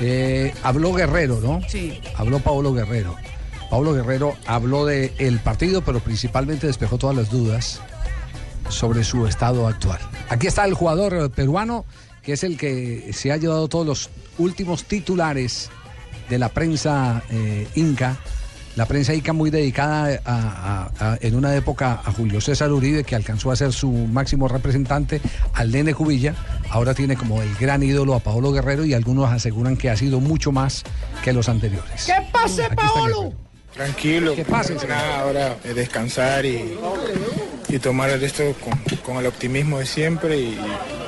Eh, habló Guerrero, ¿no? Sí. Habló Pablo Guerrero. Pablo Guerrero habló del el partido, pero principalmente despejó todas las dudas sobre su estado actual. Aquí está el jugador peruano, que es el que se ha llevado todos los últimos titulares de la prensa eh, inca. La prensa inca muy dedicada a- a- a- en una época a Julio César Uribe, que alcanzó a ser su máximo representante, al Nene Cubilla. Ahora tiene como el gran ídolo a Paolo Guerrero y algunos aseguran que ha sido mucho más que los anteriores. ¿Qué pase, Aquí Guerrero. Tranquilo, ¿Qué pasa, señor? nada, ahora eh, descansar y, y tomar esto con, con el optimismo de siempre y,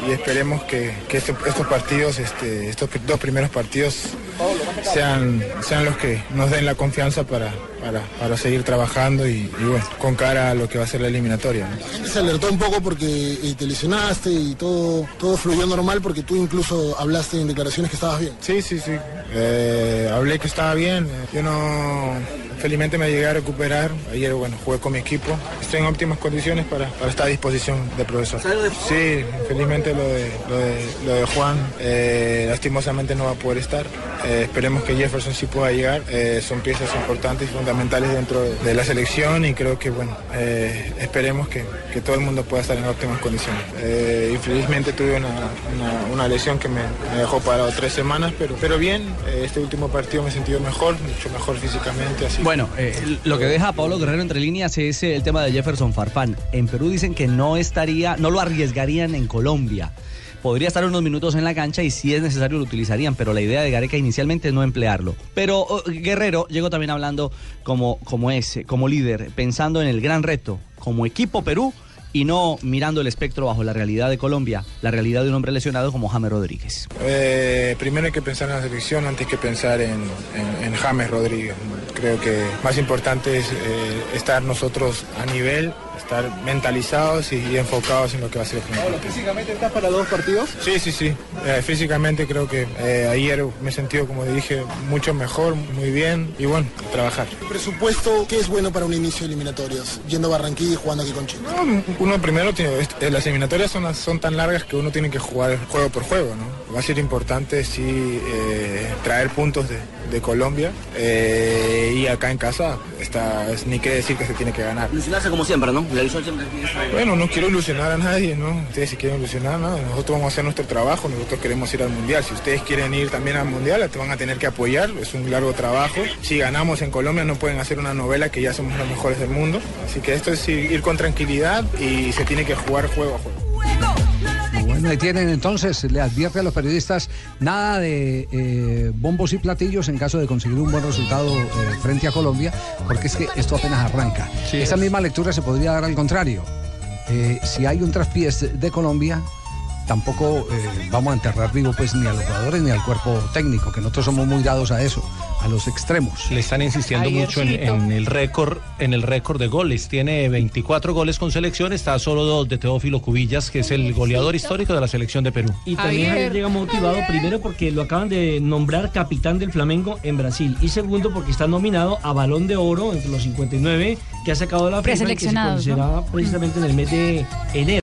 y esperemos que, que este- estos partidos, este, estos dos primeros partidos sean, sean los que nos den la confianza para, para, para seguir trabajando y, y bueno, con cara a lo que va a ser la eliminatoria. ¿no? Se alertó un poco porque eh, te lesionaste y todo, todo fluyó normal porque tú incluso hablaste en declaraciones que estabas bien. Sí, sí, sí. Eh, hablé que estaba bien. Yo no, felizmente me llegué a recuperar. Ayer, bueno, jugué con mi equipo. Estoy en óptimas condiciones para, para estar a disposición del profesor. Sí, felizmente lo de, lo de, lo de Juan, eh, lastimosamente no va a poder estar. Eh, esperemos que Jefferson sí pueda llegar. Eh, son piezas importantes y fundamentales dentro de, la selección y creo que, bueno, esperemos que, que todo el mundo pueda estar en óptimas condiciones. Infelizmente tuve una, una- una lesión que me, me dejó parado tres semanas, pero, pero bien, este último partido me he sentido mejor, mucho mejor físicamente. Así Bueno, eh, lo que deja a Pablo Guerrero entre líneas es eh, el tema de Jefferson Farfán. En Perú dicen que no estaría, no lo arriesgarían en Colombia. Podría estar unos minutos en la cancha y si es necesario lo utilizarían, pero la idea de Gareca inicialmente es no emplearlo. Pero oh, Guerrero llegó también hablando como, como ese, como líder, pensando en el gran reto, como equipo Perú y no mirando el espectro bajo la realidad de Colombia, la realidad de un hombre lesionado como James Rodríguez. Eh, primero hay que pensar en la selección antes que pensar en, en- en James Rodríguez. Creo que más importante es eh, estar nosotros a nivel, estar mentalizados y, y enfocados en lo que va a ser el primer partido. ¿Físicamente estás para dos partidos? Sí, sí, sí. Eh, físicamente creo que eh, ayer me he sentido, como dije, mucho mejor, muy bien y bueno, trabajar. Presupuesto, ¿qué es bueno para un inicio de eliminatorias? Yendo a Barranquilla y jugando aquí con Chile. No, uno primero tiene, eh, las eliminatorias son, son tan largas que uno tiene que jugar juego por juego, ¿no? Va a ser importante sí eh, traer puntos de, de Colombia eh, y acá en casa está, es ni qué decir que se tiene que ganar. Ilusionarse como siempre, ¿no? La ilusión siempre Bueno, no quiero ilusionar a nadie, ¿no? Ustedes si quieren ilusionar, ¿no? Nosotros vamos a hacer nuestro trabajo, nosotros queremos ir al Mundial. Si ustedes quieren ir también al Mundial, te van a tener que apoyar, es un largo trabajo. Si ganamos en Colombia no pueden hacer una novela que ya somos los mejores del mundo. Así que esto es ir ir con tranquilidad y se tiene que jugar juego a juego. Ahí tienen entonces, le advierte a los periodistas nada de eh, bombos y platillos en caso de conseguir un buen resultado eh, frente a Colombia, porque es que esto apenas arranca. Esa misma lectura se podría dar al contrario. Eh, si hay un traspiés de Colombia, tampoco eh, vamos a enterrar vivo pues ni a los jugadores ni al cuerpo técnico, que nosotros somos muy dados a eso, a los extremos. Le están insistiendo mucho en, en el récord, en el récord de goles. Tiene 24 goles con selección, está a solo dos de Teófilo Cubillas, que es el goleador histórico de la selección de Perú. Y también Javier llega motivado, primero porque lo acaban de nombrar capitán del Flamengo en Brasil. Y segundo porque está nominado a Balón de Oro entre los 59 que ha sacado la FIFA y que se precisamente en el mes de enero.